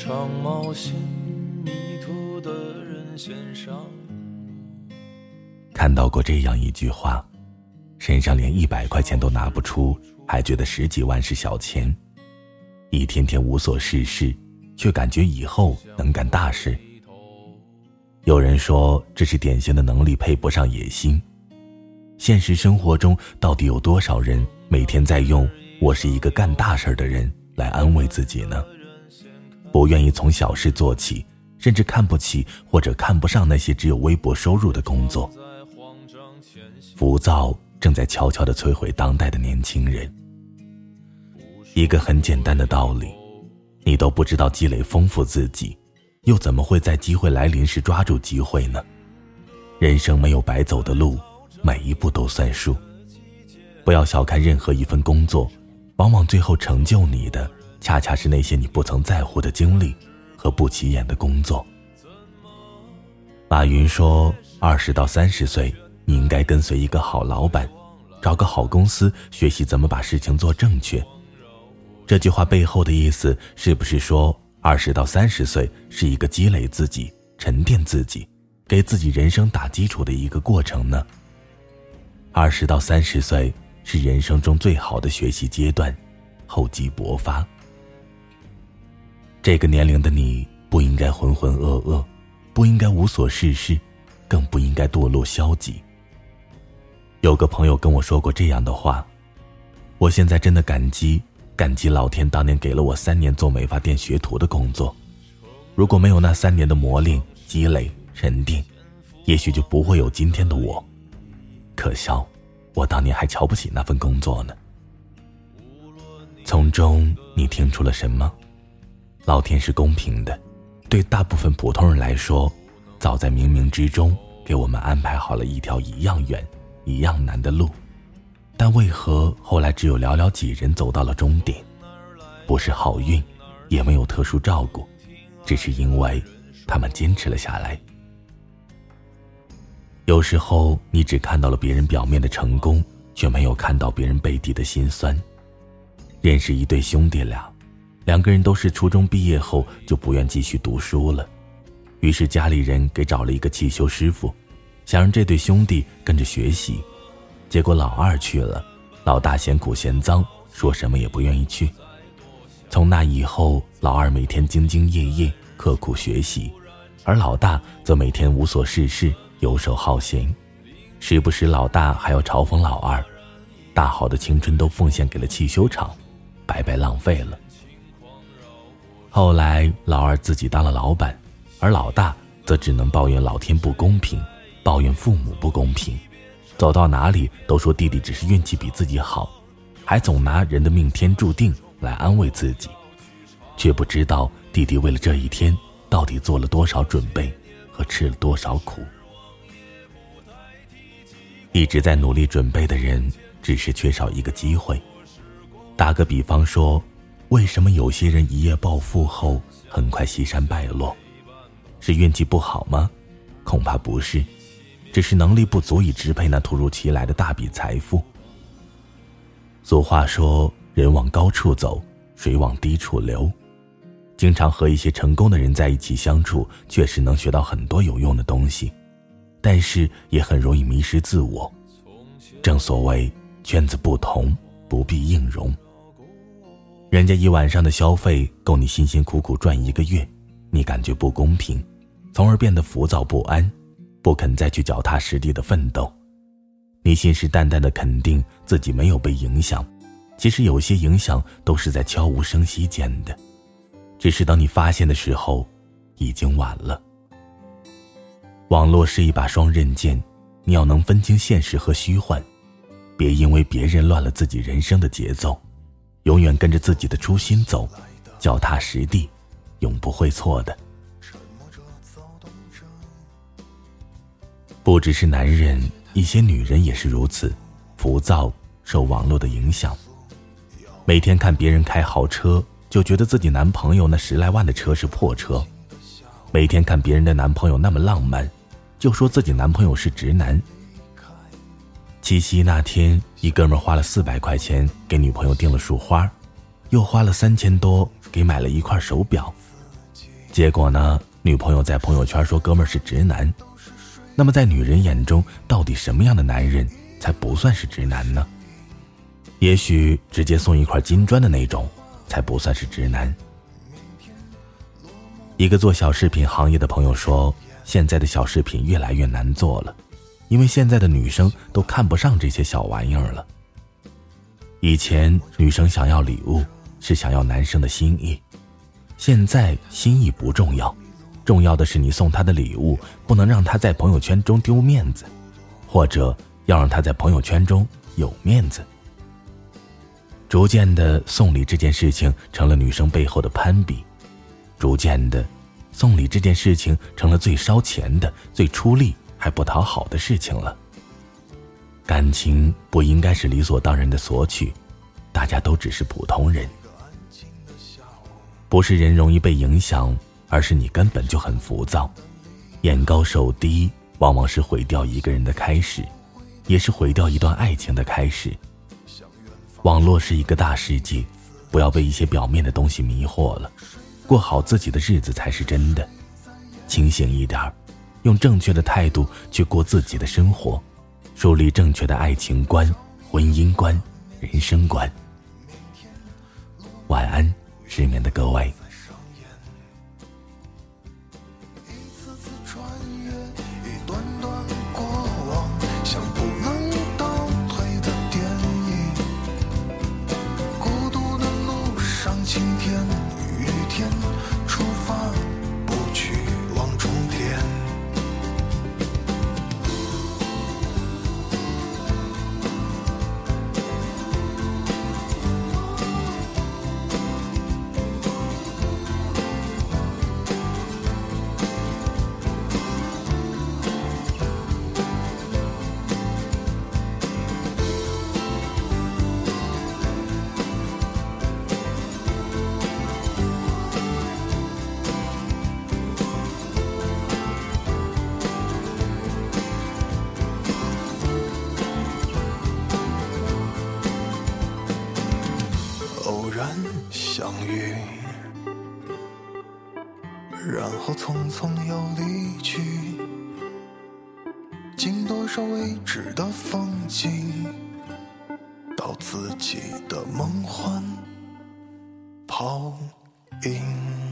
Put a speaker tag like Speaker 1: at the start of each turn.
Speaker 1: 场冒险，迷途的人献上。
Speaker 2: 看到过这样一句话：身上连一百块钱都拿不出，还觉得十几万是小钱；一天天无所事事，却感觉以后能干大事。有人说这是典型的能力配不上野心。现实生活中，到底有多少人每天在用“我是一个干大事的人”来安慰自己呢？不愿意从小事做起，甚至看不起或者看不上那些只有微薄收入的工作。浮躁正在悄悄地摧毁当代的年轻人。一个很简单的道理，你都不知道积累丰富自己，又怎么会在机会来临时抓住机会呢？人生没有白走的路。每一步都算数，不要小看任何一份工作，往往最后成就你的，恰恰是那些你不曾在乎的经历和不起眼的工作。马云说：“二十到三十岁，你应该跟随一个好老板，找个好公司，学习怎么把事情做正确。”这句话背后的意思，是不是说二十到三十岁是一个积累自己、沉淀自己、给自己人生打基础的一个过程呢？二十到三十岁是人生中最好的学习阶段，厚积薄发。这个年龄的你不应该浑浑噩噩，不应该无所事事，更不应该堕落消极。有个朋友跟我说过这样的话：“我现在真的感激，感激老天当年给了我三年做美发店学徒的工作。如果没有那三年的磨练、积累、沉淀，也许就不会有今天的我。”可笑，我当年还瞧不起那份工作呢。从中你听出了什么？老天是公平的，对大部分普通人来说，早在冥冥之中给我们安排好了一条一样远、一样难的路，但为何后来只有寥寥几人走到了终点？不是好运，也没有特殊照顾，只是因为他们坚持了下来。有时候，你只看到了别人表面的成功，却没有看到别人背地的辛酸。认识一对兄弟俩，两个人都是初中毕业后就不愿继续读书了，于是家里人给找了一个汽修师傅，想让这对兄弟跟着学习。结果老二去了，老大嫌苦嫌脏，说什么也不愿意去。从那以后，老二每天兢兢业业、刻苦学习，而老大则每天无所事事。游手好闲，时不时老大还要嘲讽老二，大好的青春都奉献给了汽修厂，白白浪费了。后来老二自己当了老板，而老大则只能抱怨老天不公平，抱怨父母不公平，走到哪里都说弟弟只是运气比自己好，还总拿人的命天注定来安慰自己，却不知道弟弟为了这一天到底做了多少准备和吃了多少苦。一直在努力准备的人，只是缺少一个机会。打个比方说，为什么有些人一夜暴富后很快西山败落？是运气不好吗？恐怕不是，只是能力不足以支配那突如其来的大笔财富。俗话说：“人往高处走，水往低处流。”经常和一些成功的人在一起相处，确实能学到很多有用的东西。但是也很容易迷失自我。正所谓圈子不同，不必硬融。人家一晚上的消费够你辛辛苦苦赚一个月，你感觉不公平，从而变得浮躁不安，不肯再去脚踏实地的奋斗。你信誓旦旦的肯定自己没有被影响，其实有些影响都是在悄无声息间的，只是当你发现的时候，已经晚了。网络是一把双刃剑，你要能分清现实和虚幻，别因为别人乱了自己人生的节奏，永远跟着自己的初心走，脚踏实地，永不会错的。不只是男人，一些女人也是如此，浮躁，受网络的影响，每天看别人开豪车，就觉得自己男朋友那十来万的车是破车；每天看别人的男朋友那么浪漫。就说自己男朋友是直男。七夕那天，一哥们花了四百块钱给女朋友订了束花，又花了三千多给买了一块手表，结果呢，女朋友在朋友圈说哥们是直男。那么在女人眼中，到底什么样的男人才不算是直男呢？也许直接送一块金砖的那种，才不算是直男。一个做小饰品行业的朋友说，现在的小饰品越来越难做了，因为现在的女生都看不上这些小玩意儿了。以前女生想要礼物是想要男生的心意，现在心意不重要，重要的是你送她的礼物不能让她在朋友圈中丢面子，或者要让她在朋友圈中有面子。逐渐的，送礼这件事情成了女生背后的攀比；逐渐的，送礼这件事情成了最烧钱的、最出力还不讨好的事情了。感情不应该是理所当然的索取，大家都只是普通人。不是人容易被影响，而是你根本就很浮躁。眼高手低，往往是毁掉一个人的开始，也是毁掉一段爱情的开始。网络是一个大世界，不要被一些表面的东西迷惑了，过好自己的日子才是真的。清醒一点儿，用正确的态度去过自己的生活。树立正确的爱情观、婚姻观、人生观。晚安，失眠的各位。
Speaker 1: 相然后匆匆又离去，经多少未知的风景，到自己的梦幻泡影。